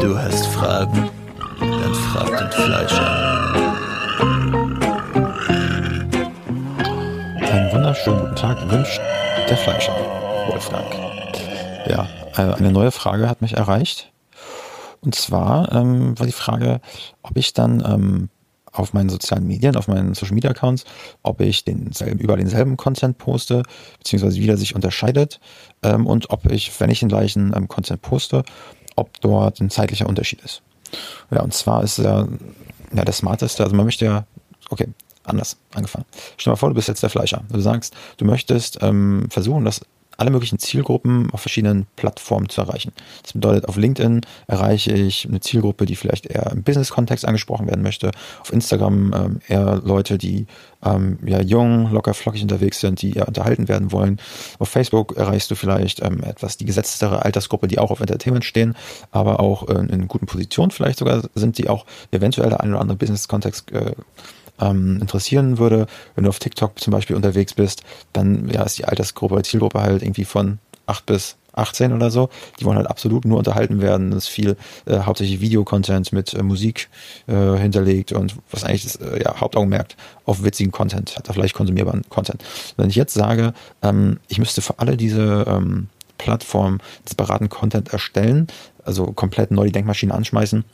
Du hast Fragen? Dann frag den Fleischer. Einen wunderschönen guten Tag wünscht der Fleischer, Wolfgang. Ja, äh, eine neue Frage hat mich erreicht. Und zwar ähm, war die Frage, ob ich dann ähm, auf meinen sozialen Medien, auf meinen Social Media Accounts, ob ich denselben, über denselben Content poste, beziehungsweise wie der sich unterscheidet ähm, und ob ich, wenn ich den gleichen ähm, Content poste, ob dort ein zeitlicher Unterschied ist. Ja, und zwar ist ja, ja der smarteste, also man möchte ja, okay, anders angefangen. Stell dir mal vor, du bist jetzt der Fleischer. Du sagst, du möchtest ähm, versuchen, dass alle möglichen Zielgruppen auf verschiedenen Plattformen zu erreichen. Das bedeutet, auf LinkedIn erreiche ich eine Zielgruppe, die vielleicht eher im Business-Kontext angesprochen werden möchte. Auf Instagram ähm, eher Leute, die ähm, ja jung, locker, flockig unterwegs sind, die eher unterhalten werden wollen. Auf Facebook erreichst du vielleicht ähm, etwas die gesetztere Altersgruppe, die auch auf Entertainment stehen, aber auch äh, in guten Positionen vielleicht sogar sind, die auch eventuell der ein oder andere Business-Kontext äh, ähm, interessieren würde, wenn du auf TikTok zum Beispiel unterwegs bist, dann ja, ist die Altersgruppe, Zielgruppe halt irgendwie von 8 bis 18 oder so. Die wollen halt absolut nur unterhalten werden. Das ist viel äh, hauptsächlich Videocontent mit äh, Musik äh, hinterlegt und was eigentlich das äh, ja, Hauptaugenmerk auf witzigen Content hat, auf leicht konsumierbaren Content. Wenn ich jetzt sage, ähm, ich müsste für alle diese ähm, Plattformen separaten Content erstellen, also komplett neu die Denkmaschine anschmeißen,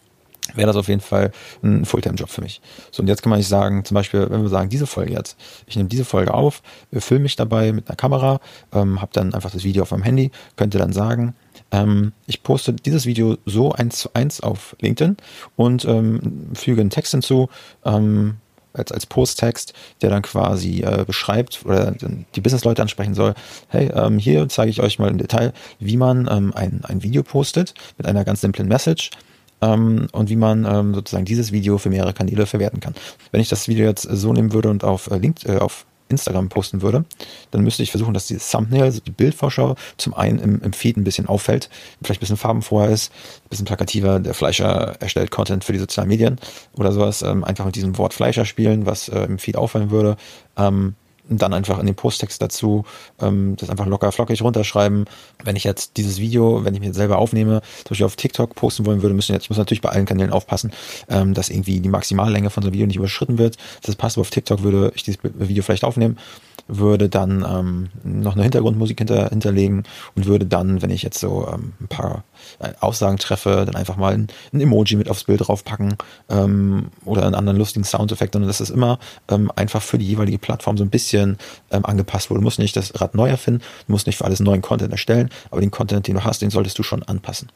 wäre das auf jeden Fall ein Fulltime-Job für mich. So, und jetzt kann man nicht sagen, zum Beispiel, wenn wir sagen, diese Folge jetzt, ich nehme diese Folge auf, filme mich dabei mit einer Kamera, ähm, habe dann einfach das Video auf meinem Handy, könnte dann sagen, ähm, ich poste dieses Video so eins zu eins auf LinkedIn und ähm, füge einen Text hinzu, ähm, als, als Posttext, der dann quasi äh, beschreibt oder die Businessleute ansprechen soll, hey, ähm, hier zeige ich euch mal im Detail, wie man ähm, ein, ein Video postet mit einer ganz simplen Message ähm, und wie man ähm, sozusagen dieses Video für mehrere Kanäle verwerten kann. Wenn ich das Video jetzt so nehmen würde und auf äh, LinkedIn, äh, auf Instagram posten würde, dann müsste ich versuchen, dass dieses Thumbnail, also die Bildvorschau, zum einen im, im Feed ein bisschen auffällt, vielleicht ein bisschen farbenfroher ist, ein bisschen plakativer. Der Fleischer erstellt Content für die sozialen Medien oder sowas. Ähm, einfach mit diesem Wort Fleischer spielen, was äh, im Feed auffallen würde. Ähm, dann einfach in den Posttext dazu ähm, das einfach locker flockig runterschreiben. Wenn ich jetzt dieses Video, wenn ich mir selber aufnehme, zum Beispiel auf TikTok posten wollen würde, müssen jetzt, ich muss natürlich bei allen Kanälen aufpassen, ähm, dass irgendwie die Maximallänge von so einem Video nicht überschritten wird. Das passt, aber auf TikTok würde ich dieses Video vielleicht aufnehmen würde dann ähm, noch eine Hintergrundmusik hinter, hinterlegen und würde dann, wenn ich jetzt so ähm, ein paar äh, Aussagen treffe, dann einfach mal ein, ein Emoji mit aufs Bild draufpacken ähm, oder einen anderen lustigen Soundeffekt. Und das ist immer ähm, einfach für die jeweilige Plattform so ein bisschen ähm, angepasst wurde. Du musst nicht das Rad neu erfinden, du musst nicht für alles neuen Content erstellen, aber den Content, den du hast, den solltest du schon anpassen.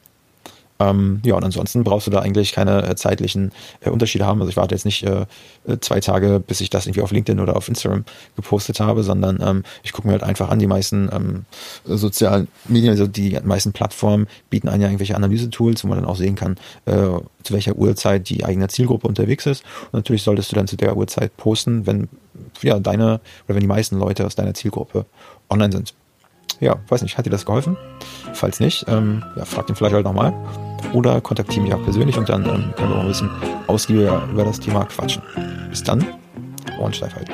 Ähm, ja, und ansonsten brauchst du da eigentlich keine äh, zeitlichen äh, Unterschiede haben. Also ich warte jetzt nicht äh, äh, zwei Tage, bis ich das irgendwie auf LinkedIn oder auf Instagram gepostet habe, sondern ähm, ich gucke mir halt einfach an, die meisten ähm, sozialen Medien, also die meisten Plattformen bieten einen ja irgendwelche Analysetools, wo man dann auch sehen kann, äh, zu welcher Uhrzeit die eigene Zielgruppe unterwegs ist. Und natürlich solltest du dann zu der Uhrzeit posten, wenn ja deine oder wenn die meisten Leute aus deiner Zielgruppe online sind. Ja, weiß nicht, hat dir das geholfen? Falls nicht, ähm, ja, frag den vielleicht halt nochmal oder kontaktiere mich auch persönlich und dann ähm, können wir mal ein bisschen ausgiebiger über das Thema quatschen. Bis dann, Ohrensteif halten.